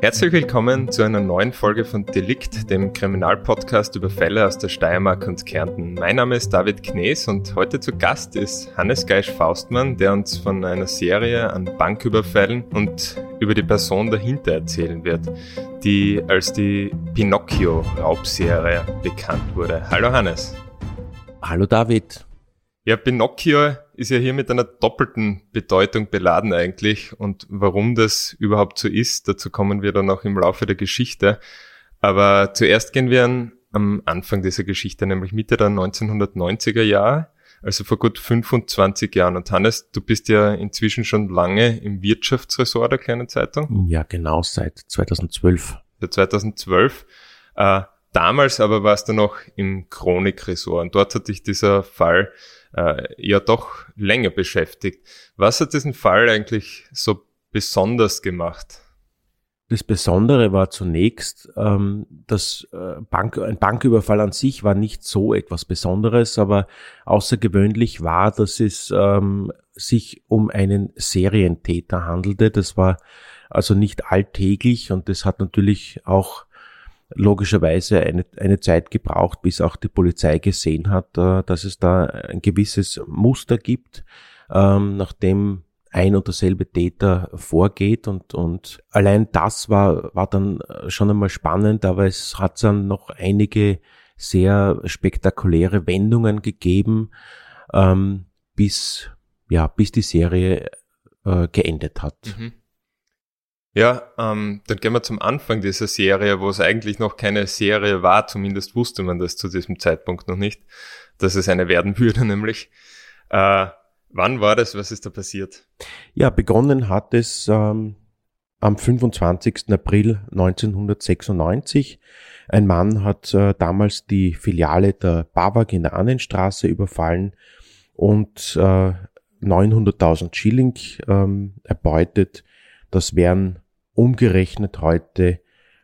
Herzlich willkommen zu einer neuen Folge von Delikt, dem Kriminalpodcast über Fälle aus der Steiermark und Kärnten. Mein Name ist David Knees und heute zu Gast ist Hannes Geisch-Faustmann, der uns von einer Serie an Banküberfällen und über die Person dahinter erzählen wird, die als die Pinocchio-Raubserie bekannt wurde. Hallo Hannes. Hallo David. Ja, Pinocchio ist ja hier mit einer doppelten Bedeutung beladen eigentlich. Und warum das überhaupt so ist, dazu kommen wir dann auch im Laufe der Geschichte. Aber zuerst gehen wir an, am Anfang dieser Geschichte, nämlich Mitte der 1990er Jahre, also vor gut 25 Jahren. Und Hannes, du bist ja inzwischen schon lange im Wirtschaftsressort der kleinen Zeitung. Ja, genau, seit 2012. Seit 2012. Äh, damals aber warst du noch im Chronikressort und dort hat dich dieser Fall äh, ja doch länger beschäftigt. Was hat diesen Fall eigentlich so besonders gemacht? Das Besondere war zunächst, ähm, dass äh, Bank, ein Banküberfall an sich war nicht so etwas Besonderes, aber außergewöhnlich war, dass es ähm, sich um einen Serientäter handelte. Das war also nicht alltäglich und das hat natürlich auch logischerweise eine, eine Zeit gebraucht, bis auch die Polizei gesehen hat, äh, dass es da ein gewisses Muster gibt, ähm, nachdem ein und derselbe Täter vorgeht und, und allein das war, war dann schon einmal spannend, aber es hat dann noch einige sehr spektakuläre Wendungen gegeben, ähm, bis, ja, bis die Serie äh, geendet hat. Mhm. Ja, ähm, dann gehen wir zum Anfang dieser Serie, wo es eigentlich noch keine Serie war, zumindest wusste man das zu diesem Zeitpunkt noch nicht, dass es eine werden würde, nämlich. Äh, wann war das? Was ist da passiert? Ja, begonnen hat es ähm, am 25. April 1996. Ein Mann hat äh, damals die Filiale der BAWAG in der Annenstraße überfallen und äh, 900.000 Schilling ähm, erbeutet. Das wären umgerechnet heute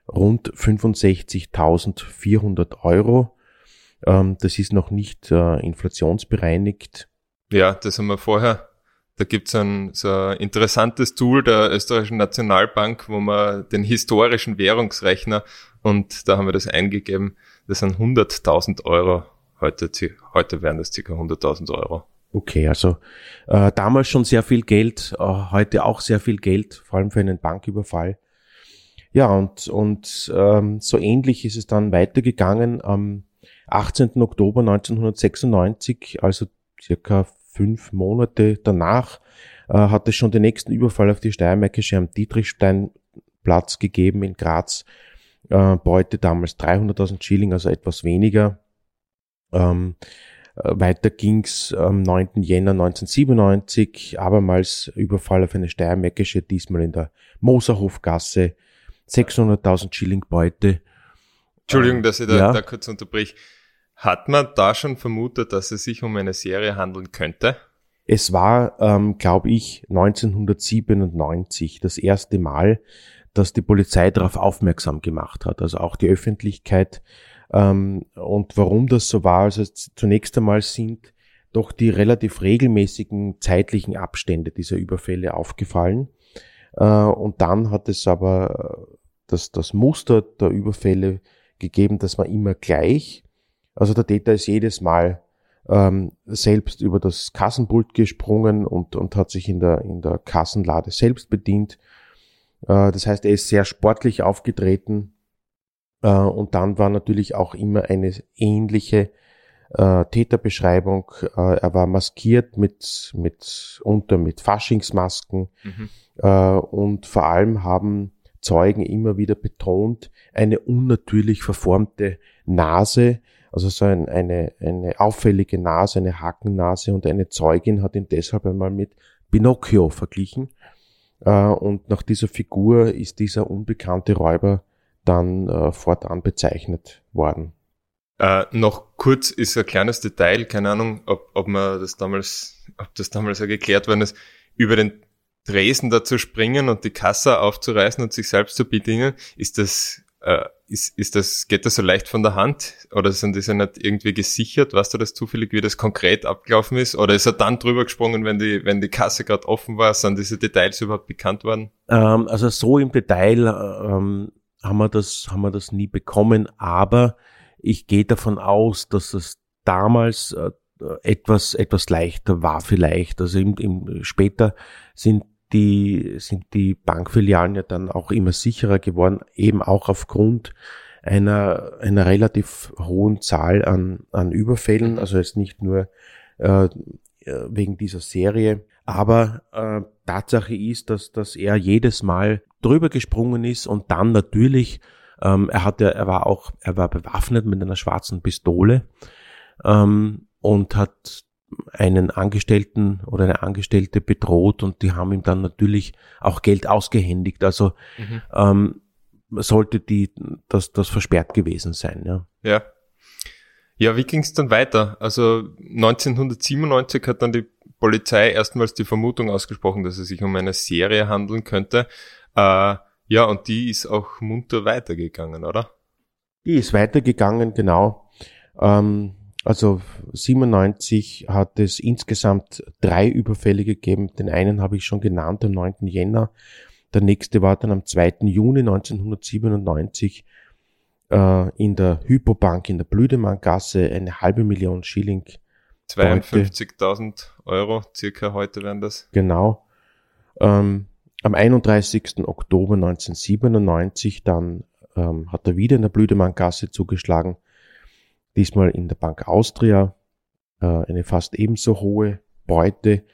rund 65.400 Euro. Ähm, das ist noch nicht äh, inflationsbereinigt. Ja, das haben wir vorher. Da gibt's ein so ein interessantes Tool der österreichischen Nationalbank, wo man den historischen Währungsrechner und da haben wir das eingegeben. Das sind 100.000 Euro. Heute, heute wären das ca. 100.000 Euro. Okay, also äh, damals schon sehr viel Geld, äh, heute auch sehr viel Geld, vor allem für einen Banküberfall. Ja, und, und ähm, so ähnlich ist es dann weitergegangen. Am 18. Oktober 1996, also circa fünf Monate danach, äh, hat es schon den nächsten Überfall auf die Steiermärkische am Dietrichsteinplatz gegeben in Graz. Äh, Beute damals 300.000 Schilling, also etwas weniger. Ähm, äh, weiter ging's am 9. Jänner 1997, abermals Überfall auf eine Steiermärkische, diesmal in der Moserhofgasse, 600.000 Schilling Beute. Entschuldigung, dass ich da, ja. da kurz unterbrich. Hat man da schon vermutet, dass es sich um eine Serie handeln könnte? Es war, ähm, glaube ich, 1997 das erste Mal, dass die Polizei darauf aufmerksam gemacht hat. Also auch die Öffentlichkeit ähm, und warum das so war, also zunächst einmal sind doch die relativ regelmäßigen zeitlichen Abstände dieser Überfälle aufgefallen. Äh, und dann hat es aber äh, das, das Muster der Überfälle gegeben, das war immer gleich. Also der Täter ist jedes Mal ähm, selbst über das Kassenpult gesprungen und, und hat sich in der, in der Kassenlade selbst bedient. Äh, das heißt, er ist sehr sportlich aufgetreten und dann war natürlich auch immer eine ähnliche äh, Täterbeschreibung. Äh, er war maskiert mit, mit unter mit Faschingsmasken mhm. äh, und vor allem haben Zeugen immer wieder betont, eine unnatürlich verformte Nase, also so ein, eine, eine auffällige Nase, eine Hakennase und eine Zeugin hat ihn deshalb einmal mit Pinocchio verglichen. Äh, und nach dieser Figur ist dieser unbekannte Räuber dann äh, fortan bezeichnet worden. Äh, noch kurz ist ein kleines Detail, keine Ahnung, ob, ob man das damals, ob das damals ja geklärt worden ist, über den Tresen da zu springen und die Kasse aufzureißen und sich selbst zu bedienen, ist das Äh, ist, ist das, geht das so leicht von der Hand? Oder sind diese nicht irgendwie gesichert? Weißt du das zufällig, wie das konkret abgelaufen ist? Oder ist er dann drüber gesprungen, wenn die, wenn die Kasse gerade offen war? Sind diese Details überhaupt bekannt worden? Ähm, also so im Detail ähm, haben wir das, haben wir das nie bekommen, aber ich gehe davon aus, dass es damals äh, etwas, etwas leichter war vielleicht. Also im, im, später sind die, sind die Bankfilialen ja dann auch immer sicherer geworden, eben auch aufgrund einer, einer relativ hohen Zahl an, an Überfällen, also jetzt nicht nur äh, wegen dieser Serie. Aber äh, Tatsache ist, dass, dass er jedes Mal drüber gesprungen ist und dann natürlich, ähm, er hatte, er war auch, er war bewaffnet mit einer schwarzen Pistole ähm, und hat einen Angestellten oder eine Angestellte bedroht und die haben ihm dann natürlich auch Geld ausgehändigt. Also mhm. ähm, sollte die das, das versperrt gewesen sein. Ja. Ja. Ja, wie ging es dann weiter? Also 1997 hat dann die Polizei erstmals die Vermutung ausgesprochen, dass es sich um eine Serie handeln könnte. Äh, ja, und die ist auch munter weitergegangen, oder? Die ist weitergegangen, genau. Ähm, also 97 hat es insgesamt drei Überfälle gegeben. Den einen habe ich schon genannt, am 9. Jänner. Der nächste war dann am 2. Juni 1997 äh, in der Hypobank in der Blüdemanngasse eine halbe Million Schilling. 52.000 Euro circa heute wären das. Genau. Ähm, am 31. Oktober 1997 dann ähm, hat er wieder in der Blüdemanngasse zugeschlagen diesmal in der Bank Austria äh, eine fast ebenso hohe Beute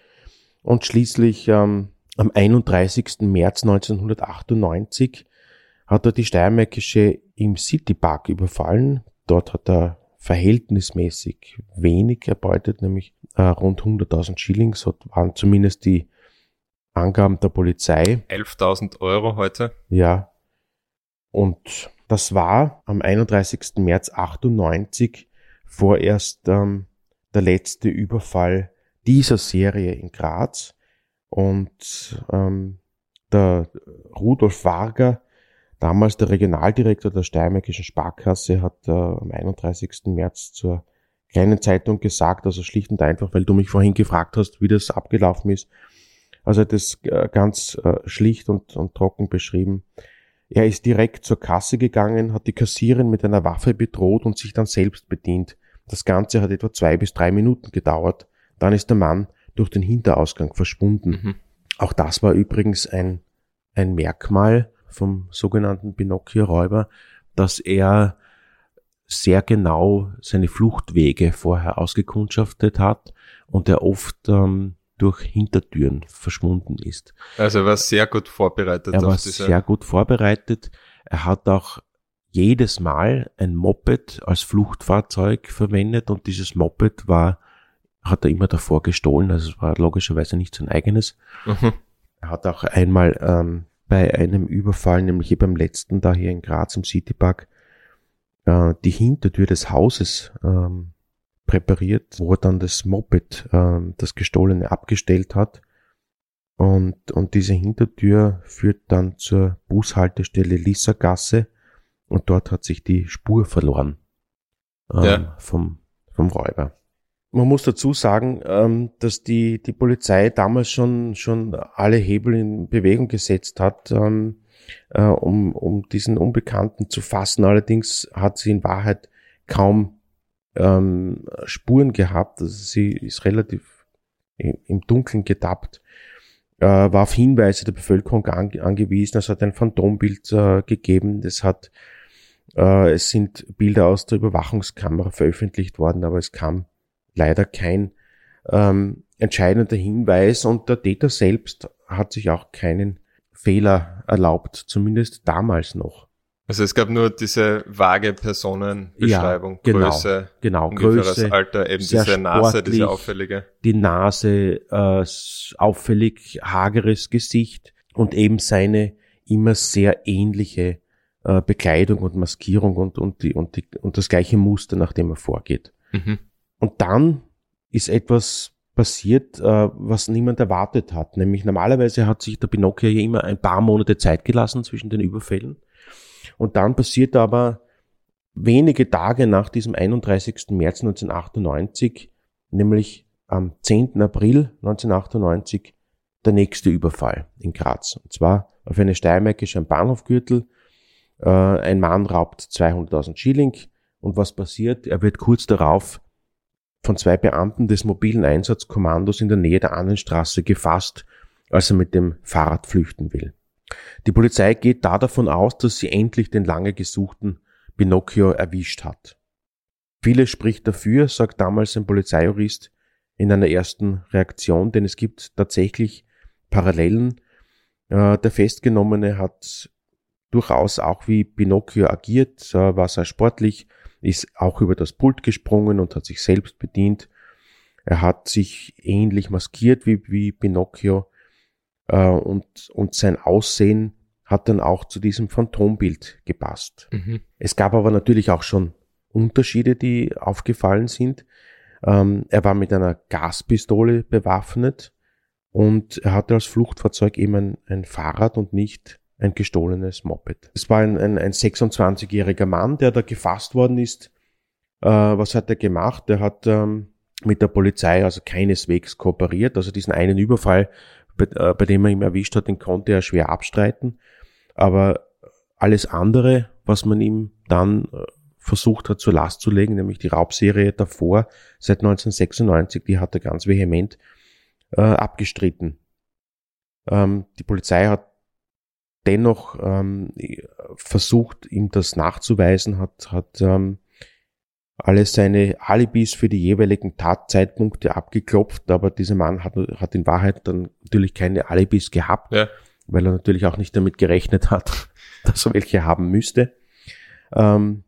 und schließlich ähm, am 31. März 1998 hat er die Steiermärkische im Citypark überfallen. Dort hat er verhältnismäßig wenig erbeutet, nämlich äh, rund 100.000 Schilling, so waren zumindest die Angaben der Polizei. 11.000 Euro heute. Ja. Und das war am 31. März 98 vorerst ähm, der letzte Überfall dieser Serie in Graz. Und ähm, der Rudolf Varger, damals der Regionaldirektor der Steiermärkischen Sparkasse, hat äh, am 31. März zur kleinen Zeitung gesagt, also schlicht und einfach, weil du mich vorhin gefragt hast, wie das abgelaufen ist. Also das äh, ganz äh, schlicht und, und trocken beschrieben. Er ist direkt zur Kasse gegangen, hat die Kassierin mit einer Waffe bedroht und sich dann selbst bedient. Das Ganze hat etwa zwei bis drei Minuten gedauert. Dann ist der Mann durch den Hinterausgang verschwunden. Mhm. Auch das war übrigens ein, ein Merkmal vom sogenannten Pinocchio-Räuber, dass er sehr genau seine Fluchtwege vorher ausgekundschaftet hat und er oft ähm, durch Hintertüren verschwunden ist. Also er war sehr gut vorbereitet. Er war sehr gut vorbereitet. Er hat auch jedes Mal ein Moped als Fluchtfahrzeug verwendet und dieses Moped war, hat er immer davor gestohlen, also es war logischerweise nicht sein eigenes. Mhm. Er hat auch einmal ähm, bei einem Überfall, nämlich beim letzten da hier in Graz im Citypark, äh, die Hintertür des Hauses ähm, präpariert, wo er dann das Moped, äh, das gestohlene, abgestellt hat. Und, und diese Hintertür führt dann zur Bushaltestelle Lissagasse und dort hat sich die Spur verloren ähm, ja. vom, vom Räuber. Man muss dazu sagen, ähm, dass die, die Polizei damals schon, schon alle Hebel in Bewegung gesetzt hat, ähm, äh, um, um diesen Unbekannten zu fassen. Allerdings hat sie in Wahrheit kaum ähm, Spuren gehabt. Also sie ist relativ im Dunkeln getappt, äh, war auf Hinweise der Bevölkerung ange angewiesen. Es hat ein Phantombild äh, gegeben. Das hat, es sind Bilder aus der Überwachungskamera veröffentlicht worden, aber es kam leider kein ähm, entscheidender Hinweis und der Täter selbst hat sich auch keinen Fehler erlaubt, zumindest damals noch. Also es gab nur diese vage Personenbeschreibung, ja, genau, Größe, genau, Größe, Alter, eben diese Nase, diese auffällige. Die Nase, äh, auffällig hageres Gesicht und eben seine immer sehr ähnliche äh, Bekleidung und Maskierung und, und, die, und, die, und das gleiche Muster, nach dem er vorgeht. Mhm. Und dann ist etwas passiert, äh, was niemand erwartet hat. Nämlich normalerweise hat sich der Pinocchio ja immer ein paar Monate Zeit gelassen zwischen den Überfällen. Und dann passiert aber wenige Tage nach diesem 31. März 1998, nämlich am 10. April 1998, der nächste Überfall in Graz. Und zwar auf eine Steiermärkische Bahnhofgürtel. Äh, ein Mann raubt 200.000 Schilling. Und was passiert? Er wird kurz darauf von zwei Beamten des mobilen Einsatzkommandos in der Nähe der Annenstraße gefasst, als er mit dem Fahrrad flüchten will. Die Polizei geht da davon aus, dass sie endlich den lange gesuchten Pinocchio erwischt hat. Vieles spricht dafür, sagt damals ein Polizeijurist in einer ersten Reaktion, denn es gibt tatsächlich Parallelen. Äh, der Festgenommene hat durchaus auch wie Pinocchio agiert, äh, war sehr sportlich, ist auch über das Pult gesprungen und hat sich selbst bedient. Er hat sich ähnlich maskiert wie, wie Pinocchio äh, und, und sein Aussehen hat dann auch zu diesem Phantombild gepasst. Mhm. Es gab aber natürlich auch schon Unterschiede, die aufgefallen sind. Ähm, er war mit einer Gaspistole bewaffnet und er hatte als Fluchtfahrzeug eben ein, ein Fahrrad und nicht ein gestohlenes Moped. Es war ein, ein, ein 26-jähriger Mann, der da gefasst worden ist. Äh, was hat er gemacht? Er hat ähm, mit der Polizei also keineswegs kooperiert. Also diesen einen Überfall, bei, äh, bei dem er ihn erwischt hat, den konnte er schwer abstreiten. Aber alles andere, was man ihm dann äh, versucht hat zur Last zu legen, nämlich die Raubserie davor, seit 1996, die hat er ganz vehement äh, abgestritten. Ähm, die Polizei hat dennoch ähm, versucht, ihm das nachzuweisen, hat, hat ähm, alle seine Alibis für die jeweiligen Tatzeitpunkte abgeklopft, aber dieser Mann hat, hat in Wahrheit dann natürlich keine Alibis gehabt, ja. weil er natürlich auch nicht damit gerechnet hat, dass er welche haben müsste. Ähm,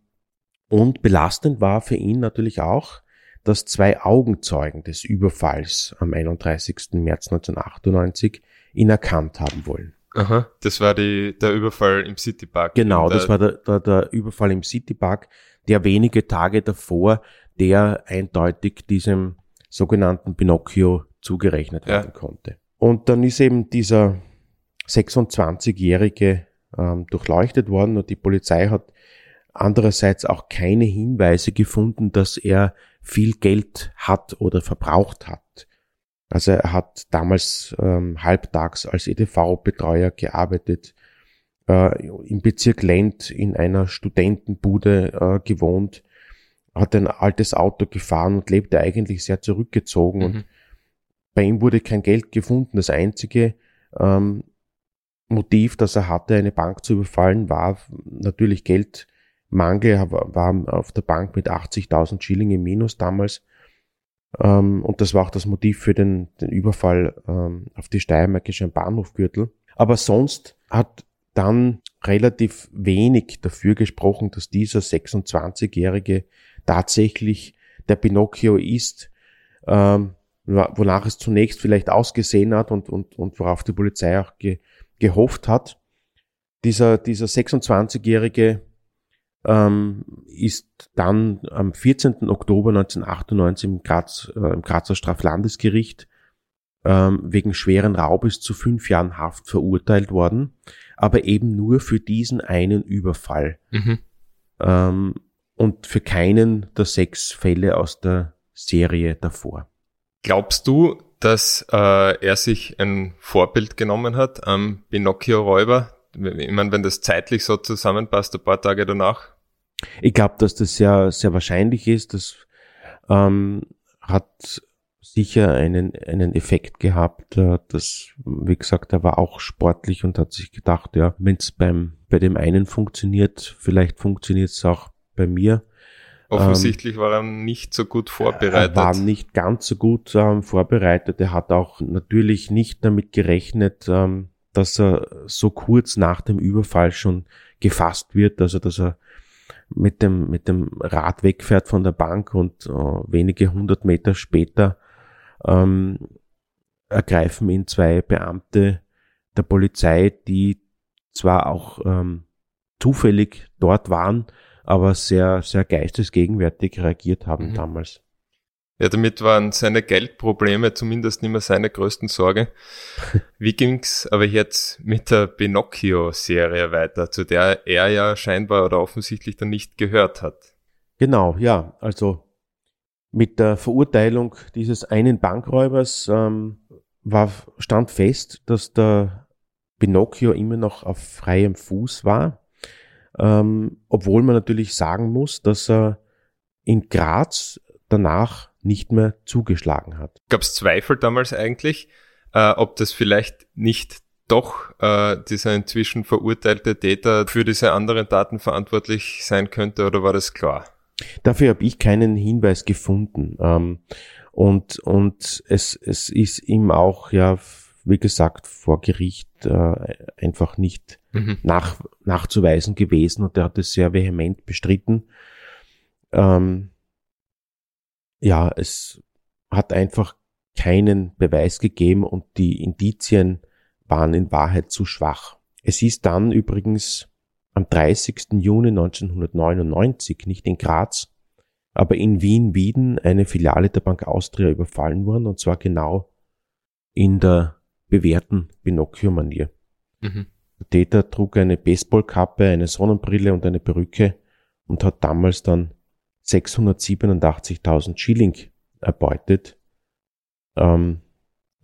und belastend war für ihn natürlich auch, dass zwei Augenzeugen des Überfalls am 31. März 1998 ihn erkannt haben wollen. Aha, das war die, der Überfall im Citypark. Genau, das war der, der, der Überfall im Citypark, der wenige Tage davor, der eindeutig diesem sogenannten Pinocchio zugerechnet werden ja. konnte. Und dann ist eben dieser 26-Jährige ähm, durchleuchtet worden und die Polizei hat andererseits auch keine Hinweise gefunden, dass er viel Geld hat oder verbraucht hat. Also er hat damals ähm, halbtags als EDV-Betreuer gearbeitet, äh, im Bezirk Lent in einer Studentenbude äh, gewohnt, hat ein altes Auto gefahren und lebte eigentlich sehr zurückgezogen mhm. und bei ihm wurde kein Geld gefunden. Das einzige ähm, Motiv, das er hatte, eine Bank zu überfallen, war natürlich Geldmangel. Er war auf der Bank mit 80.000 Schilling im Minus damals ähm, und das war auch das Motiv für den, den Überfall ähm, auf die Steiermärkische Bahnhofgürtel. Aber sonst hat dann relativ wenig dafür gesprochen, dass dieser 26-Jährige tatsächlich der Pinocchio ist, ähm, wonach es zunächst vielleicht ausgesehen hat und, und, und worauf die Polizei auch ge, gehofft hat. Dieser, dieser 26-Jährige ähm, ist dann am 14. Oktober 1998 im, Graz, äh, im Grazer Straflandesgericht ähm, wegen schweren Raubes zu fünf Jahren Haft verurteilt worden, aber eben nur für diesen einen Überfall mhm. ähm, und für keinen der sechs Fälle aus der Serie davor. Glaubst du, dass äh, er sich ein Vorbild genommen hat am Pinocchio-Räuber, ich meine, wenn das zeitlich so zusammenpasst, ein paar Tage danach? Ich glaube, dass das sehr, sehr wahrscheinlich ist. Das ähm, hat sicher einen, einen Effekt gehabt. Äh, das, wie gesagt, er war auch sportlich und hat sich gedacht, ja, wenn es beim bei dem einen funktioniert, vielleicht funktioniert es auch bei mir. Offensichtlich ähm, war er nicht so gut vorbereitet. Er war nicht ganz so gut ähm, vorbereitet. Er hat auch natürlich nicht damit gerechnet, ähm, dass er so kurz nach dem Überfall schon gefasst wird, also dass er mit dem, mit dem Rad wegfährt von der Bank und äh, wenige hundert Meter später ähm, ergreifen ihn zwei Beamte der Polizei, die zwar auch ähm, zufällig dort waren, aber sehr, sehr geistesgegenwärtig reagiert haben mhm. damals. Ja, damit waren seine Geldprobleme zumindest nicht mehr seine größten Sorge. Wie ging's aber jetzt mit der Pinocchio-Serie weiter, zu der er ja scheinbar oder offensichtlich dann nicht gehört hat? Genau, ja, also mit der Verurteilung dieses einen Bankräubers ähm, war, stand fest, dass der Pinocchio immer noch auf freiem Fuß war, ähm, obwohl man natürlich sagen muss, dass er in Graz danach nicht mehr zugeschlagen hat. Gab es Zweifel damals eigentlich, äh, ob das vielleicht nicht doch äh, dieser inzwischen verurteilte Täter für diese anderen Daten verantwortlich sein könnte oder war das klar? Dafür habe ich keinen Hinweis gefunden. Ähm, und und es, es ist ihm auch, ja, wie gesagt, vor Gericht äh, einfach nicht mhm. nach, nachzuweisen gewesen und er hat es sehr vehement bestritten. Ähm, ja, es hat einfach keinen Beweis gegeben und die Indizien waren in Wahrheit zu schwach. Es ist dann übrigens am 30. Juni 1999, nicht in Graz, aber in Wien-Wieden eine Filiale der Bank Austria überfallen worden und zwar genau in der bewährten Pinocchio-Manier. Mhm. Der Täter trug eine Baseballkappe, eine Sonnenbrille und eine Perücke und hat damals dann 687.000 Schilling erbeutet. Ähm,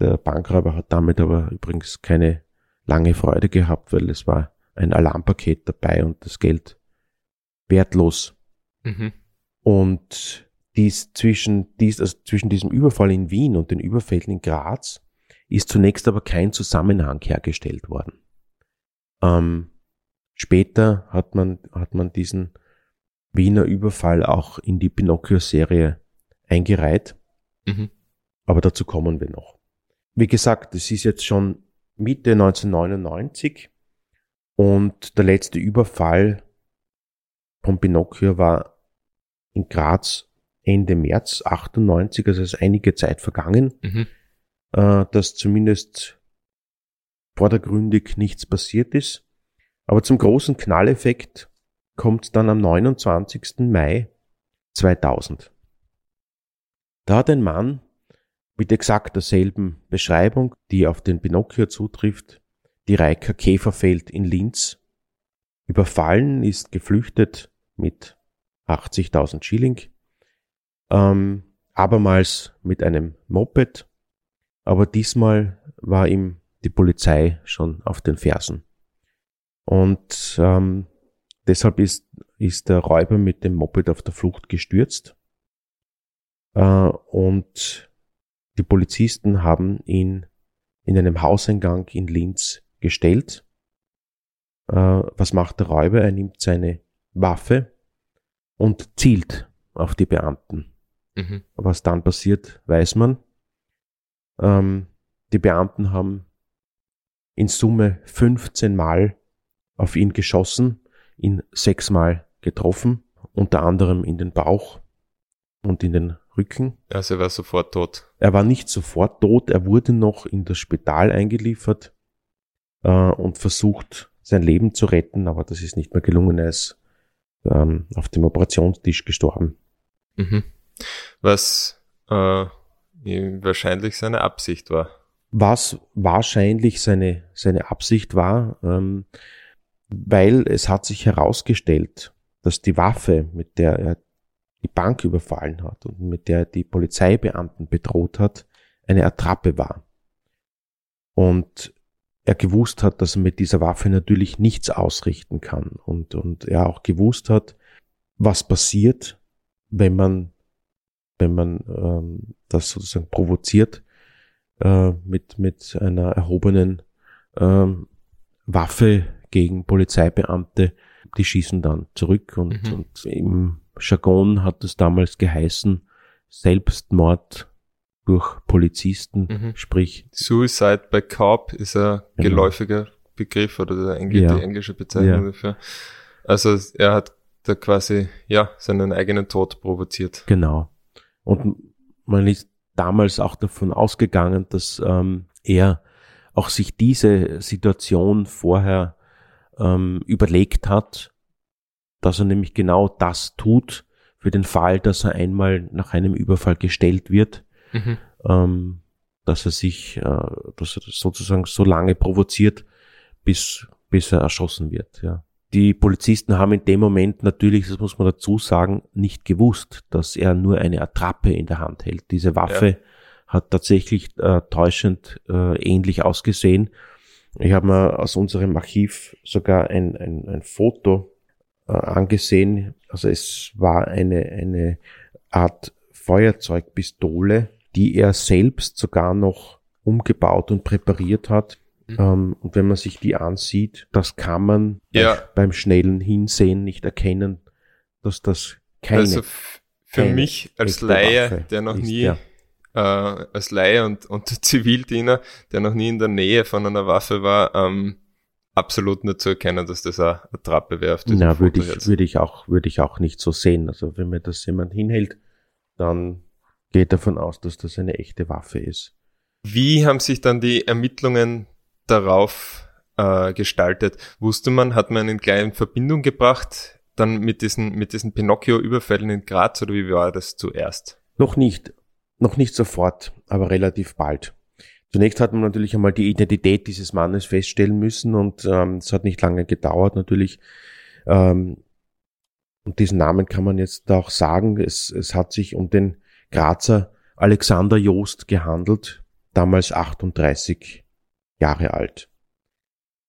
der Bankräuber hat damit aber übrigens keine lange Freude gehabt, weil es war ein Alarmpaket dabei und das Geld wertlos. Mhm. Und dies zwischen, dies, also zwischen diesem Überfall in Wien und den Überfällen in Graz ist zunächst aber kein Zusammenhang hergestellt worden. Ähm, später hat man, hat man diesen Wiener Überfall auch in die Pinocchio-Serie eingereiht. Mhm. Aber dazu kommen wir noch. Wie gesagt, es ist jetzt schon Mitte 1999 und der letzte Überfall von Pinocchio war in Graz Ende März 98, also ist einige Zeit vergangen, mhm. äh, dass zumindest vordergründig nichts passiert ist. Aber zum großen Knalleffekt kommt dann am 29. Mai 2000. Da hat ein Mann mit exakt derselben Beschreibung, die auf den Pinocchio zutrifft, die Reika Käferfeld in Linz überfallen, ist geflüchtet mit 80.000 Schilling, ähm, abermals mit einem Moped, aber diesmal war ihm die Polizei schon auf den Fersen. Und ähm, Deshalb ist, ist der Räuber mit dem Moped auf der Flucht gestürzt. Äh, und die Polizisten haben ihn in einem Hauseingang in Linz gestellt. Äh, was macht der Räuber? Er nimmt seine Waffe und zielt auf die Beamten. Mhm. Was dann passiert, weiß man. Ähm, die Beamten haben in Summe 15 Mal auf ihn geschossen ihn sechsmal getroffen, unter anderem in den Bauch und in den Rücken. Also er war sofort tot. Er war nicht sofort tot, er wurde noch in das Spital eingeliefert äh, und versucht, sein Leben zu retten, aber das ist nicht mehr gelungen. Er ist ähm, auf dem Operationstisch gestorben. Mhm. Was äh, wahrscheinlich seine Absicht war. Was wahrscheinlich seine, seine Absicht war, ähm, weil es hat sich herausgestellt, dass die Waffe, mit der er die Bank überfallen hat und mit der er die Polizeibeamten bedroht hat, eine Attrappe war. Und er gewusst hat, dass er mit dieser Waffe natürlich nichts ausrichten kann und, und er auch gewusst hat, was passiert, wenn man, wenn man ähm, das sozusagen provoziert äh, mit, mit einer erhobenen ähm, Waffe gegen Polizeibeamte, die schießen dann zurück und, mhm. und im Jargon hat es damals geheißen, Selbstmord durch Polizisten, mhm. sprich Suicide by Cop ist ein genau. geläufiger Begriff oder der Engl ja. die englische Bezeichnung ja. dafür. Also er hat da quasi ja seinen eigenen Tod provoziert. Genau. Und man ist damals auch davon ausgegangen, dass ähm, er auch sich diese Situation vorher ähm, überlegt hat, dass er nämlich genau das tut, für den Fall, dass er einmal nach einem Überfall gestellt wird, mhm. ähm, dass er sich, äh, dass er sozusagen so lange provoziert, bis, bis er erschossen wird. Ja. Die Polizisten haben in dem Moment natürlich, das muss man dazu sagen, nicht gewusst, dass er nur eine Attrappe in der Hand hält. Diese Waffe ja. hat tatsächlich äh, täuschend äh, ähnlich ausgesehen. Ich habe mir aus unserem Archiv sogar ein, ein, ein Foto äh, angesehen. Also es war eine, eine Art Feuerzeugpistole, die er selbst sogar noch umgebaut und präpariert hat. Mhm. Ähm, und wenn man sich die ansieht, das kann man ja. bei, beim schnellen Hinsehen nicht erkennen, dass das keine. Also für keine mich als Laie, der noch ist, nie ja. Äh, als Laie und, und Zivildiener, der noch nie in der Nähe von einer Waffe war, ähm, absolut nicht zu erkennen, dass das eine Trappe wäre. Na, würde ich, würde ich auch, würde ich auch nicht so sehen. Also wenn mir das jemand hinhält, dann geht davon aus, dass das eine echte Waffe ist. Wie haben sich dann die Ermittlungen darauf äh, gestaltet? Wusste man, hat man einen kleinen Verbindung gebracht dann mit diesen, mit diesen Pinocchio-Überfällen in Graz oder wie war das zuerst? Noch nicht, noch nicht sofort, aber relativ bald. Zunächst hat man natürlich einmal die Identität dieses Mannes feststellen müssen und ähm, es hat nicht lange gedauert natürlich. Ähm, und diesen Namen kann man jetzt auch sagen. Es, es hat sich um den Grazer Alexander Joost gehandelt, damals 38 Jahre alt.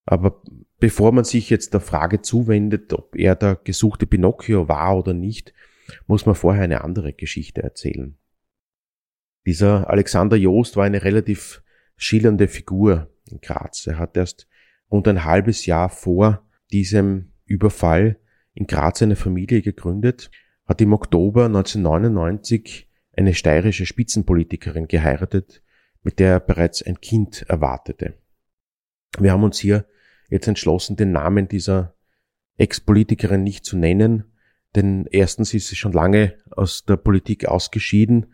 Aber bevor man sich jetzt der Frage zuwendet, ob er der gesuchte Pinocchio war oder nicht, muss man vorher eine andere Geschichte erzählen. Dieser Alexander Joost war eine relativ schillernde Figur in Graz. Er hat erst rund ein halbes Jahr vor diesem Überfall in Graz eine Familie gegründet, hat im Oktober 1999 eine steirische Spitzenpolitikerin geheiratet, mit der er bereits ein Kind erwartete. Wir haben uns hier jetzt entschlossen, den Namen dieser Ex-Politikerin nicht zu nennen, denn erstens ist sie schon lange aus der Politik ausgeschieden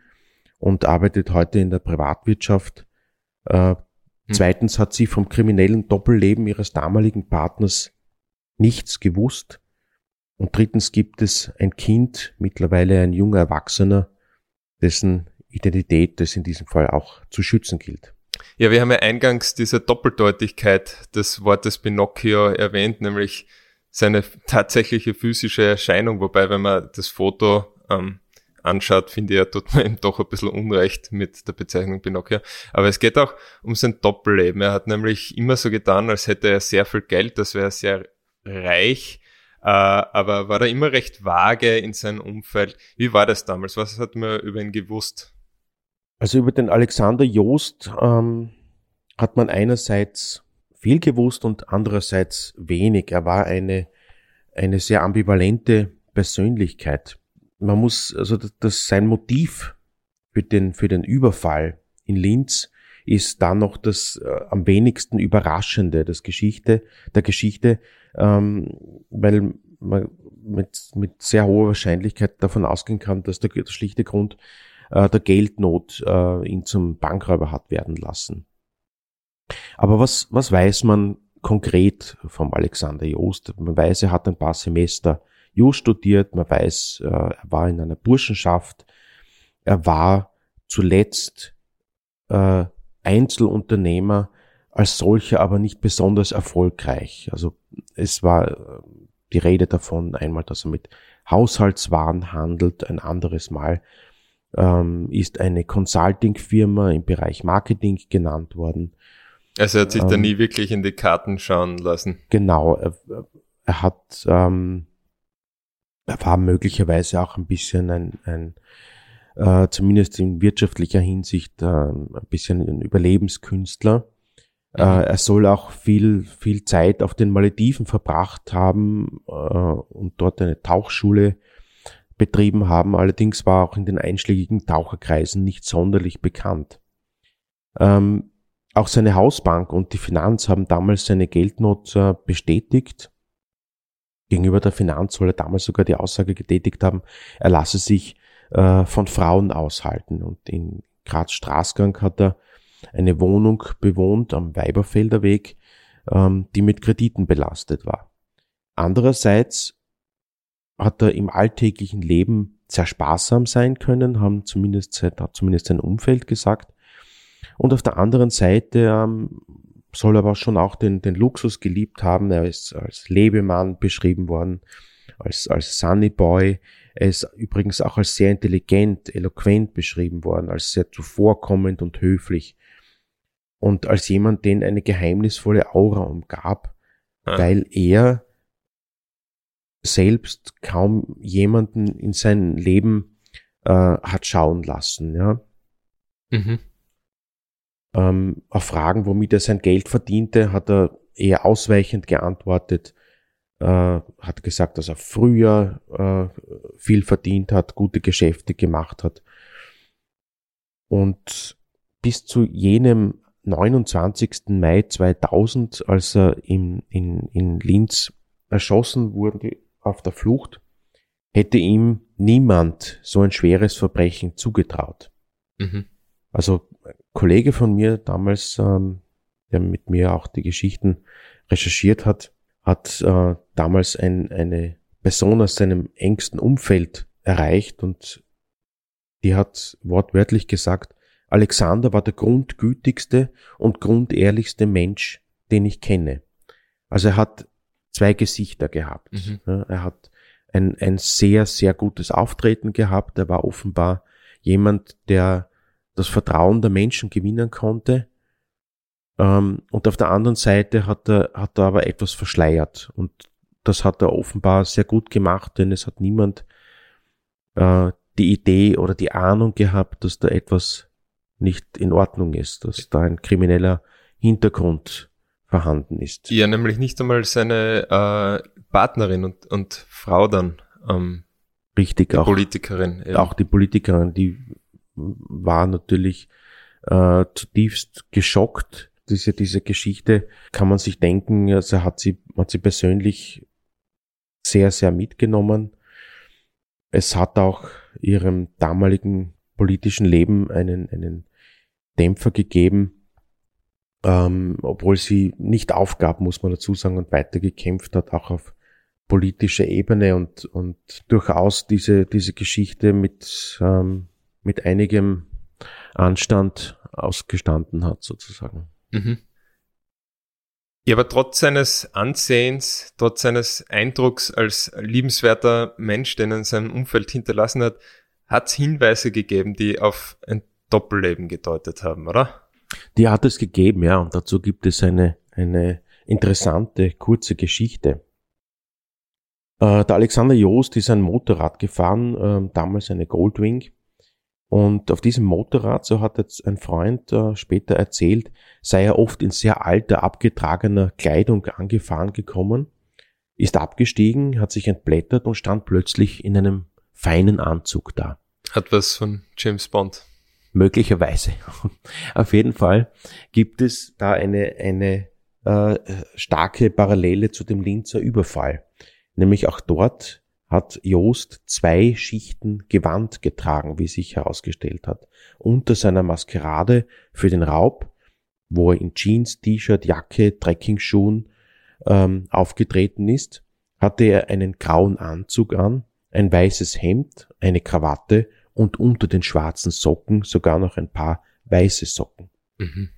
und arbeitet heute in der Privatwirtschaft. Äh, hm. Zweitens hat sie vom kriminellen Doppelleben ihres damaligen Partners nichts gewusst. Und drittens gibt es ein Kind, mittlerweile ein junger Erwachsener, dessen Identität es in diesem Fall auch zu schützen gilt. Ja, wir haben ja eingangs diese Doppeldeutigkeit des Wortes Pinocchio erwähnt, nämlich seine tatsächliche physische Erscheinung, wobei wenn man das Foto ähm, anschaut, finde ich, ja, tut man ihm doch ein bisschen Unrecht mit der Bezeichnung Pinocchio. Aber es geht auch um sein Doppelleben. Er hat nämlich immer so getan, als hätte er sehr viel Geld, das wäre sehr reich, äh, aber war da immer recht vage in seinem Umfeld. Wie war das damals? Was hat man über ihn gewusst? Also über den Alexander Joost ähm, hat man einerseits viel gewusst und andererseits wenig. Er war eine, eine sehr ambivalente Persönlichkeit. Man muss, also das, sein Motiv für den, für den Überfall in Linz ist dann noch das äh, am wenigsten überraschende das Geschichte, der Geschichte, ähm, weil man mit, mit sehr hoher Wahrscheinlichkeit davon ausgehen kann, dass der, der schlichte Grund äh, der Geldnot äh, ihn zum Bankräuber hat werden lassen. Aber was, was weiß man konkret vom Alexander Joost? Man weiß, er hat ein paar Semester Jus studiert, man weiß, äh, er war in einer Burschenschaft, er war zuletzt äh, Einzelunternehmer, als solcher aber nicht besonders erfolgreich. Also es war äh, die Rede davon einmal, dass er mit Haushaltswaren handelt, ein anderes Mal ähm, ist eine Consulting-Firma im Bereich Marketing genannt worden. Also er hat sich ähm, da nie wirklich in die Karten schauen lassen. Genau, er, er hat, ähm, war möglicherweise auch ein bisschen ein, ein äh, zumindest in wirtschaftlicher Hinsicht äh, ein bisschen ein Überlebenskünstler. Mhm. Äh, er soll auch viel, viel Zeit auf den Malediven verbracht haben äh, und dort eine Tauchschule betrieben haben, allerdings war auch in den einschlägigen Taucherkreisen nicht sonderlich bekannt. Ähm, auch seine Hausbank und die Finanz haben damals seine Geldnot äh, bestätigt. Gegenüber der Finanz soll er damals sogar die Aussage getätigt haben, er lasse sich äh, von Frauen aushalten. Und in Graz Straßgang hat er eine Wohnung bewohnt am Weiberfelder Weg, ähm, die mit Krediten belastet war. Andererseits hat er im alltäglichen Leben sehr sparsam sein können, haben zumindest, hat zumindest sein Umfeld gesagt. Und auf der anderen Seite ähm, soll aber schon auch den, den Luxus geliebt haben. Er ist als Lebemann beschrieben worden, als, als Sunny Boy. Er ist übrigens auch als sehr intelligent, eloquent beschrieben worden, als sehr zuvorkommend und höflich. Und als jemand, den eine geheimnisvolle Aura umgab, ja. weil er selbst kaum jemanden in sein Leben äh, hat schauen lassen. Ja. Mhm. Ähm, auf Fragen, womit er sein Geld verdiente, hat er eher ausweichend geantwortet, äh, hat gesagt, dass er früher äh, viel verdient hat, gute Geschäfte gemacht hat. Und bis zu jenem 29. Mai 2000, als er in, in, in Linz erschossen wurde auf der Flucht, hätte ihm niemand so ein schweres Verbrechen zugetraut. Mhm. Also Kollege von mir damals, ähm, der mit mir auch die Geschichten recherchiert hat, hat äh, damals ein, eine Person aus seinem engsten Umfeld erreicht und die hat wortwörtlich gesagt, Alexander war der grundgütigste und grundehrlichste Mensch, den ich kenne. Also er hat zwei Gesichter gehabt. Mhm. Er hat ein, ein sehr, sehr gutes Auftreten gehabt. Er war offenbar jemand, der das Vertrauen der Menschen gewinnen konnte. Ähm, und auf der anderen Seite hat er, hat er aber etwas verschleiert. Und das hat er offenbar sehr gut gemacht, denn es hat niemand äh, die Idee oder die Ahnung gehabt, dass da etwas nicht in Ordnung ist, dass da ein krimineller Hintergrund vorhanden ist. Ja, nämlich nicht einmal seine äh, Partnerin und, und Frau dann. Ähm, Richtig, die auch. Politikerin. Eben. Auch die Politikerin, die war natürlich äh, zutiefst geschockt. Diese, diese Geschichte kann man sich denken, also hat sie, hat sie persönlich sehr, sehr mitgenommen. Es hat auch ihrem damaligen politischen Leben einen, einen Dämpfer gegeben, ähm, obwohl sie nicht aufgab, muss man dazu sagen, und weiter gekämpft hat, auch auf politischer Ebene und, und durchaus diese, diese Geschichte mit, ähm, mit einigem Anstand ausgestanden hat, sozusagen. Mhm. Ja, aber trotz seines Ansehens, trotz seines Eindrucks als liebenswerter Mensch, den er in seinem Umfeld hinterlassen hat, hat es Hinweise gegeben, die auf ein Doppelleben gedeutet haben, oder? Die hat es gegeben, ja, und dazu gibt es eine, eine interessante, kurze Geschichte. Äh, der Alexander Joost ist ein Motorrad gefahren, äh, damals eine Goldwing. Und auf diesem Motorrad, so hat jetzt ein Freund äh, später erzählt, sei er oft in sehr alter, abgetragener Kleidung angefahren gekommen, ist abgestiegen, hat sich entblättert und stand plötzlich in einem feinen Anzug da. Hat was von James Bond. Möglicherweise. Auf jeden Fall gibt es da eine, eine äh, starke Parallele zu dem Linzer Überfall. Nämlich auch dort hat Joost zwei Schichten Gewand getragen, wie sich herausgestellt hat. Unter seiner Maskerade für den Raub, wo er in Jeans, T-Shirt, Jacke, Trekkingschuhen ähm, aufgetreten ist, hatte er einen grauen Anzug an, ein weißes Hemd, eine Krawatte und unter den schwarzen Socken sogar noch ein paar weiße Socken. Mhm.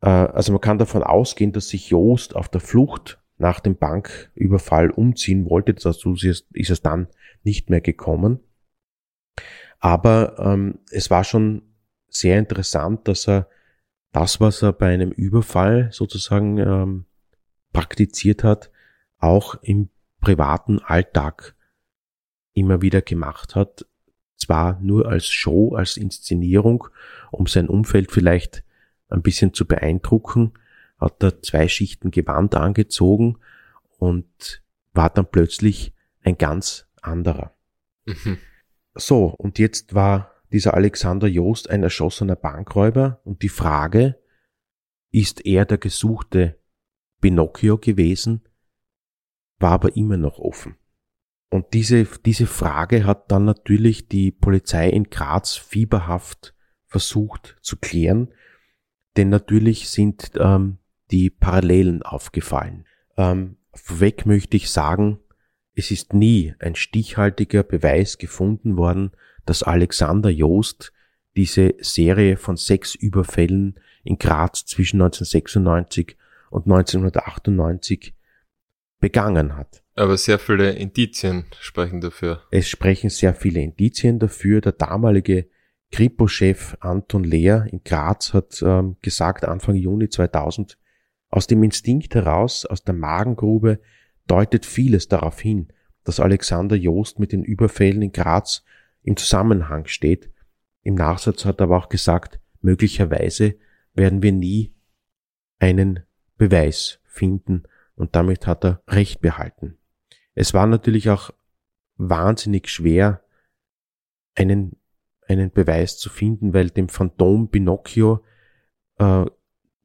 Äh, also man kann davon ausgehen, dass sich Joost auf der Flucht nach dem Banküberfall umziehen wollte. Dazu ist es dann nicht mehr gekommen. Aber ähm, es war schon sehr interessant, dass er das, was er bei einem Überfall sozusagen ähm, praktiziert hat, auch im privaten Alltag immer wieder gemacht hat. Zwar nur als Show, als Inszenierung, um sein Umfeld vielleicht ein bisschen zu beeindrucken, hat er zwei Schichten Gewand angezogen und war dann plötzlich ein ganz anderer. Mhm. So, und jetzt war dieser Alexander Joost ein erschossener Bankräuber und die Frage, ist er der gesuchte Pinocchio gewesen, war aber immer noch offen. Und diese, diese Frage hat dann natürlich die Polizei in Graz fieberhaft versucht zu klären, denn natürlich sind ähm, die Parallelen aufgefallen. Ähm, vorweg möchte ich sagen, es ist nie ein stichhaltiger Beweis gefunden worden, dass Alexander Joost diese Serie von sechs Überfällen in Graz zwischen 1996 und 1998 begangen hat. Aber sehr viele Indizien sprechen dafür. Es sprechen sehr viele Indizien dafür. Der damalige Kripo-Chef Anton Lehr in Graz hat ähm, gesagt, Anfang Juni 2000, aus dem Instinkt heraus, aus der Magengrube, deutet vieles darauf hin, dass Alexander Joost mit den Überfällen in Graz im Zusammenhang steht. Im Nachsatz hat er aber auch gesagt, möglicherweise werden wir nie einen Beweis finden und damit hat er Recht behalten. Es war natürlich auch wahnsinnig schwer, einen, einen Beweis zu finden, weil dem Phantom Pinocchio äh,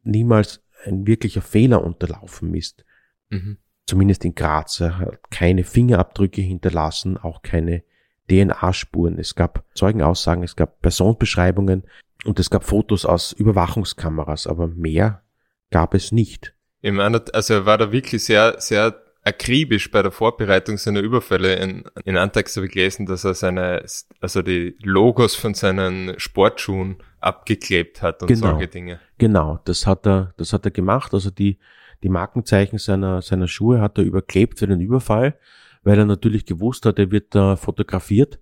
niemals ein wirklicher Fehler unterlaufen ist. Mhm. Zumindest in Graz. Er hat keine Fingerabdrücke hinterlassen, auch keine DNA-Spuren. Es gab Zeugenaussagen, es gab Personenbeschreibungen und es gab Fotos aus Überwachungskameras, aber mehr gab es nicht. Ich meine, also er war da wirklich sehr, sehr akribisch bei der Vorbereitung seiner Überfälle. In, in Antext habe ich gelesen, dass er seine, also die Logos von seinen Sportschuhen abgeklebt hat und genau, solche Dinge. Genau, das hat er, das hat er gemacht. Also die, die Markenzeichen seiner, seiner Schuhe hat er überklebt für den Überfall, weil er natürlich gewusst hat, er wird da fotografiert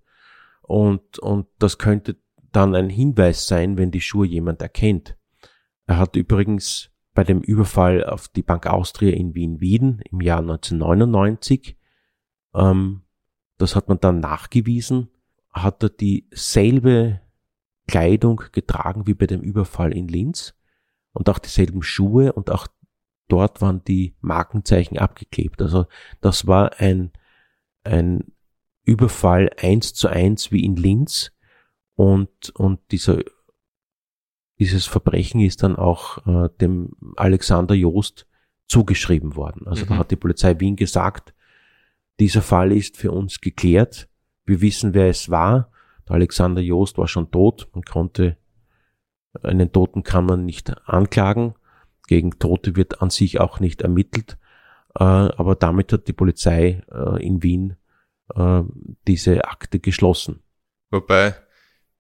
und, und das könnte dann ein Hinweis sein, wenn die Schuhe jemand erkennt. Er hat übrigens bei dem Überfall auf die Bank Austria in Wien-Wieden im Jahr 1999, ähm, das hat man dann nachgewiesen, hat er dieselbe Kleidung getragen wie bei dem Überfall in Linz und auch dieselben Schuhe und auch dort waren die Markenzeichen abgeklebt. Also das war ein, ein Überfall eins zu eins wie in Linz und, und dieser dieses Verbrechen ist dann auch äh, dem Alexander Joost zugeschrieben worden. Also mhm. da hat die Polizei Wien gesagt, dieser Fall ist für uns geklärt. Wir wissen, wer es war. Der Alexander Joost war schon tot. Man konnte, einen Toten kann man nicht anklagen. Gegen Tote wird an sich auch nicht ermittelt. Äh, aber damit hat die Polizei äh, in Wien äh, diese Akte geschlossen. Wobei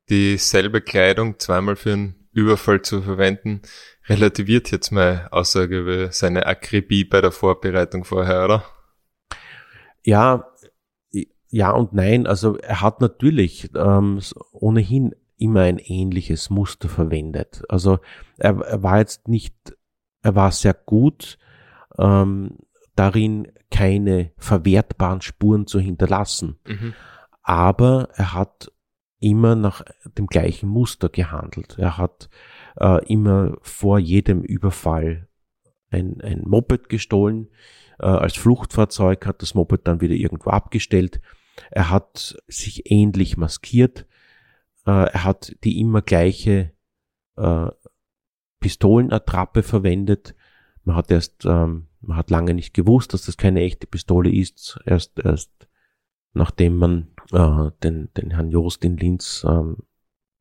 dieselbe Kleidung zweimal für einen Überfall zu verwenden, relativiert jetzt meine Aussage über seine Akribie bei der Vorbereitung vorher, oder? Ja, ja und nein. Also er hat natürlich ähm, ohnehin immer ein ähnliches Muster verwendet. Also er, er war jetzt nicht, er war sehr gut ähm, darin, keine verwertbaren Spuren zu hinterlassen. Mhm. Aber er hat immer nach dem gleichen Muster gehandelt. Er hat äh, immer vor jedem Überfall ein, ein Moped gestohlen, äh, als Fluchtfahrzeug, hat das Moped dann wieder irgendwo abgestellt. Er hat sich ähnlich maskiert. Äh, er hat die immer gleiche äh, Pistolenattrappe verwendet. Man hat erst, ähm, man hat lange nicht gewusst, dass das keine echte Pistole ist. Erst, erst nachdem man äh, den, den Herrn Jost in Linz ähm,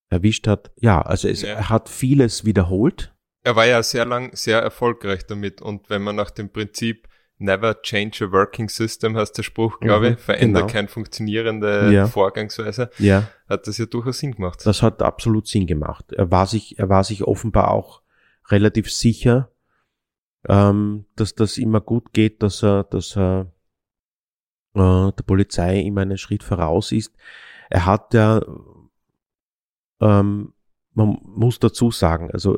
erwischt hat. Ja, also es, er hat vieles wiederholt. Er war ja sehr lang sehr erfolgreich damit und wenn man nach dem Prinzip Never change a working system, heißt der Spruch, glaube mhm, ich, verändert genau. keine funktionierende ja. Vorgangsweise, ja. hat das ja durchaus Sinn gemacht. Das hat absolut Sinn gemacht. Er war sich, er war sich offenbar auch relativ sicher, ähm, dass das immer gut geht, dass er, dass er äh, der Polizei immer einen Schritt voraus ist. Er hat ja, ähm, man muss dazu sagen, also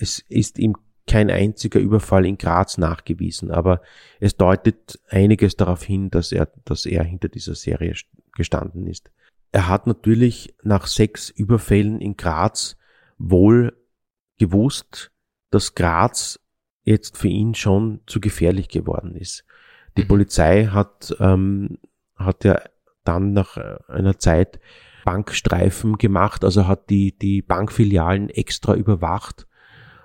es ist ihm kein einziger Überfall in Graz nachgewiesen, aber es deutet einiges darauf hin, dass er, dass er hinter dieser Serie gestanden ist. Er hat natürlich nach sechs Überfällen in Graz wohl gewusst, dass Graz jetzt für ihn schon zu gefährlich geworden ist. Die mhm. Polizei hat, ähm, hat ja dann nach einer Zeit Bankstreifen gemacht, also hat die, die Bankfilialen extra überwacht.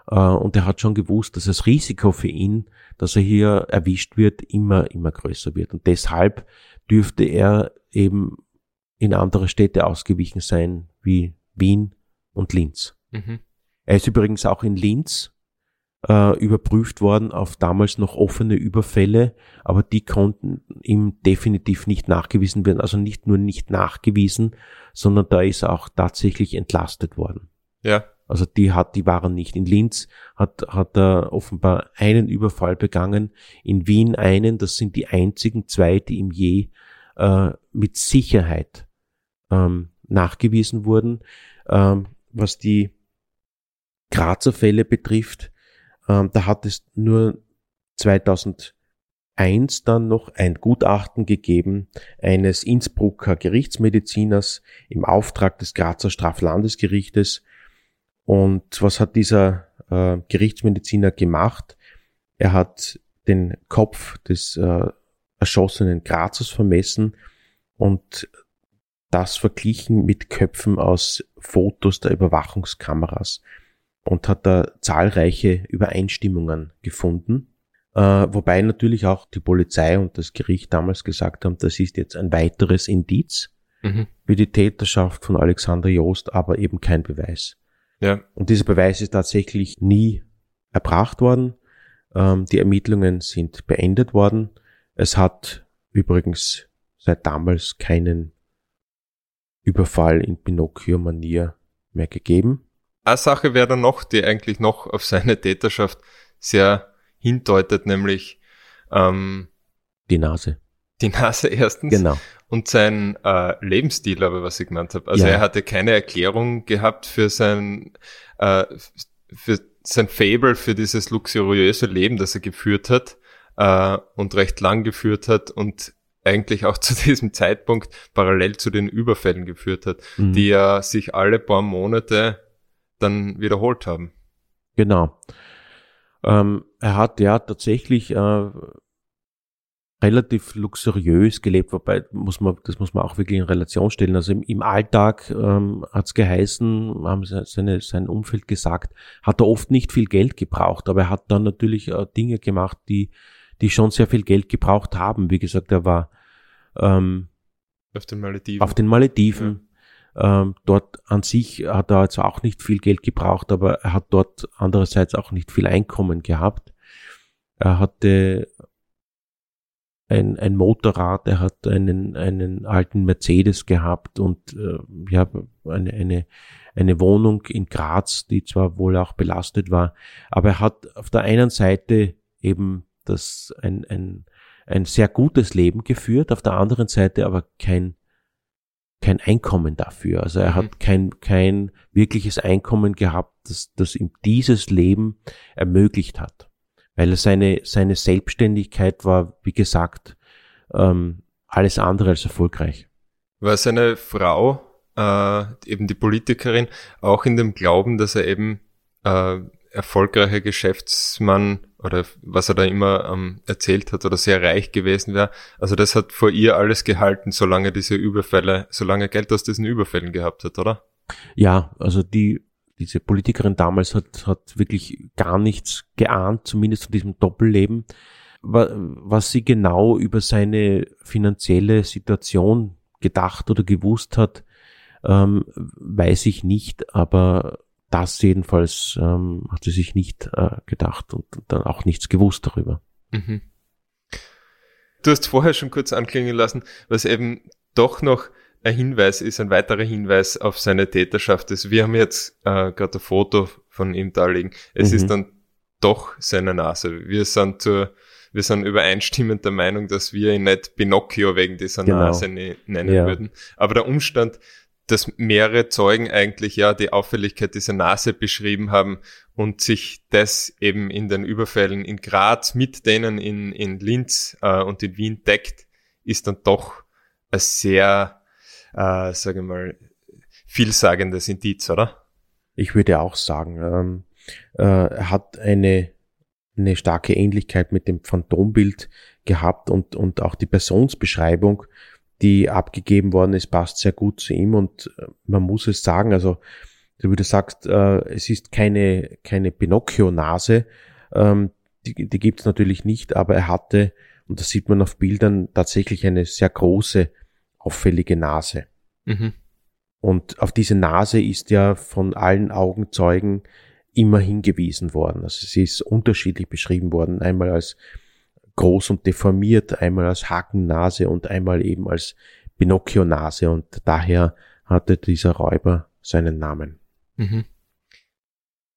Äh, und er hat schon gewusst, dass das Risiko für ihn, dass er hier erwischt wird, immer, immer größer wird. Und deshalb dürfte er eben in andere Städte ausgewichen sein, wie Wien und Linz. Mhm. Er ist übrigens auch in Linz äh, überprüft worden auf damals noch offene Überfälle, aber die konnten ihm definitiv nicht nachgewiesen werden. Also nicht nur nicht nachgewiesen, sondern da ist er auch tatsächlich entlastet worden. Ja. Also die hat, die waren nicht. In Linz hat, hat er offenbar einen Überfall begangen, in Wien einen. Das sind die einzigen zwei, die ihm je äh, mit Sicherheit ähm, nachgewiesen wurden. Ähm, was die Grazer Fälle betrifft, ähm, da hat es nur 2001 dann noch ein Gutachten gegeben eines Innsbrucker Gerichtsmediziners im Auftrag des Grazer Straflandesgerichtes. Und was hat dieser äh, Gerichtsmediziner gemacht? Er hat den Kopf des äh, erschossenen Grazers vermessen und das verglichen mit Köpfen aus Fotos der Überwachungskameras und hat da zahlreiche Übereinstimmungen gefunden. Äh, wobei natürlich auch die Polizei und das Gericht damals gesagt haben, das ist jetzt ein weiteres Indiz mhm. für die Täterschaft von Alexander Joost, aber eben kein Beweis. Ja. Und dieser Beweis ist tatsächlich nie erbracht worden. Ähm, die Ermittlungen sind beendet worden. Es hat übrigens seit damals keinen Überfall in Pinocchio-Manier mehr gegeben. Eine Sache wäre dann noch, die eigentlich noch auf seine Täterschaft sehr hindeutet, nämlich ähm, die Nase. Die Nase erstens. Genau. Und sein äh, Lebensstil, aber was ich genannt habe. Also ja. er hatte keine Erklärung gehabt für sein äh, für sein Fable für dieses luxuriöse Leben, das er geführt hat äh, und recht lang geführt hat und eigentlich auch zu diesem Zeitpunkt parallel zu den Überfällen geführt hat, mhm. die ja sich alle paar Monate dann wiederholt haben. Genau. Ähm, er hat ja tatsächlich äh, relativ luxuriös gelebt, wobei muss man, das muss man auch wirklich in Relation stellen. Also im, im Alltag ähm, hat es geheißen, haben seine, sein Umfeld gesagt, hat er oft nicht viel Geld gebraucht, aber er hat dann natürlich äh, Dinge gemacht, die, die schon sehr viel Geld gebraucht haben. Wie gesagt, er war ähm, auf den Malediven. Auf den Malediven. Ähm, dort an sich hat er jetzt auch nicht viel Geld gebraucht, aber er hat dort andererseits auch nicht viel Einkommen gehabt. Er hatte ein, ein Motorrad, er hat einen, einen alten Mercedes gehabt und äh, ja, eine, eine, eine Wohnung in Graz, die zwar wohl auch belastet war, aber er hat auf der einen Seite eben das ein, ein, ein sehr gutes Leben geführt, auf der anderen Seite aber kein kein Einkommen dafür. Also er mhm. hat kein, kein wirkliches Einkommen gehabt, das, das ihm dieses Leben ermöglicht hat. Weil er seine, seine Selbstständigkeit war, wie gesagt, ähm, alles andere als erfolgreich. War seine Frau, äh, eben die Politikerin, auch in dem Glauben, dass er eben äh, erfolgreicher Geschäftsmann oder was er da immer ähm, erzählt hat oder sehr reich gewesen wäre. Also das hat vor ihr alles gehalten, solange diese Überfälle, solange Geld aus diesen Überfällen gehabt hat, oder? Ja, also die, diese Politikerin damals hat, hat wirklich gar nichts geahnt, zumindest von diesem Doppelleben. Was sie genau über seine finanzielle Situation gedacht oder gewusst hat, ähm, weiß ich nicht, aber das jedenfalls ähm, hat sie sich nicht äh, gedacht und dann auch nichts gewusst darüber. Mhm. Du hast vorher schon kurz anklingen lassen, was eben doch noch ein Hinweis ist, ein weiterer Hinweis auf seine Täterschaft ist. Wir haben jetzt äh, gerade ein Foto von ihm da liegen. Es mhm. ist dann doch seine Nase. Wir sind zur, wir sind übereinstimmend der Meinung, dass wir ihn nicht Pinocchio wegen dieser genau. Nase ne nennen ja. würden. Aber der Umstand, dass mehrere Zeugen eigentlich ja die Auffälligkeit dieser Nase beschrieben haben und sich das eben in den Überfällen in Graz mit denen in, in Linz äh, und in Wien deckt, ist dann doch ein sehr, äh, sage ich mal, vielsagendes Indiz, oder? Ich würde auch sagen, ähm, äh, er hat eine, eine starke Ähnlichkeit mit dem Phantombild gehabt und, und auch die Personsbeschreibung die abgegeben worden ist, passt sehr gut zu ihm und äh, man muss es sagen, also wie du sagst, äh, es ist keine, keine Pinocchio-Nase, ähm, die, die gibt es natürlich nicht, aber er hatte, und das sieht man auf Bildern, tatsächlich eine sehr große, auffällige Nase. Mhm. Und auf diese Nase ist ja von allen Augenzeugen immer hingewiesen worden. Also sie ist unterschiedlich beschrieben worden. Einmal als groß und deformiert, einmal als Hakennase und einmal eben als Pinocchio-Nase und daher hatte dieser Räuber seinen Namen. Mhm.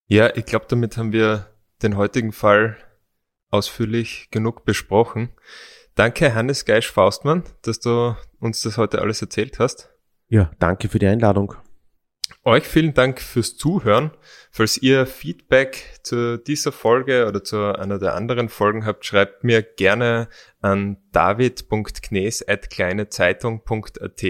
Ja, ich glaube, damit haben wir den heutigen Fall ausführlich genug besprochen. Danke, Hannes Geisch-Faustmann, dass du uns das heute alles erzählt hast. Ja, danke für die Einladung. Euch vielen Dank fürs Zuhören. Falls ihr Feedback zu dieser Folge oder zu einer der anderen Folgen habt, schreibt mir gerne an david.knes.kleinezeitung.at.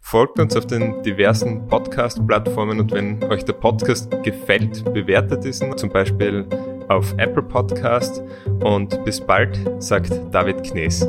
Folgt uns auf den diversen Podcast-Plattformen und wenn euch der Podcast gefällt, bewertet diesen zum Beispiel auf Apple Podcast und bis bald, sagt David Knes.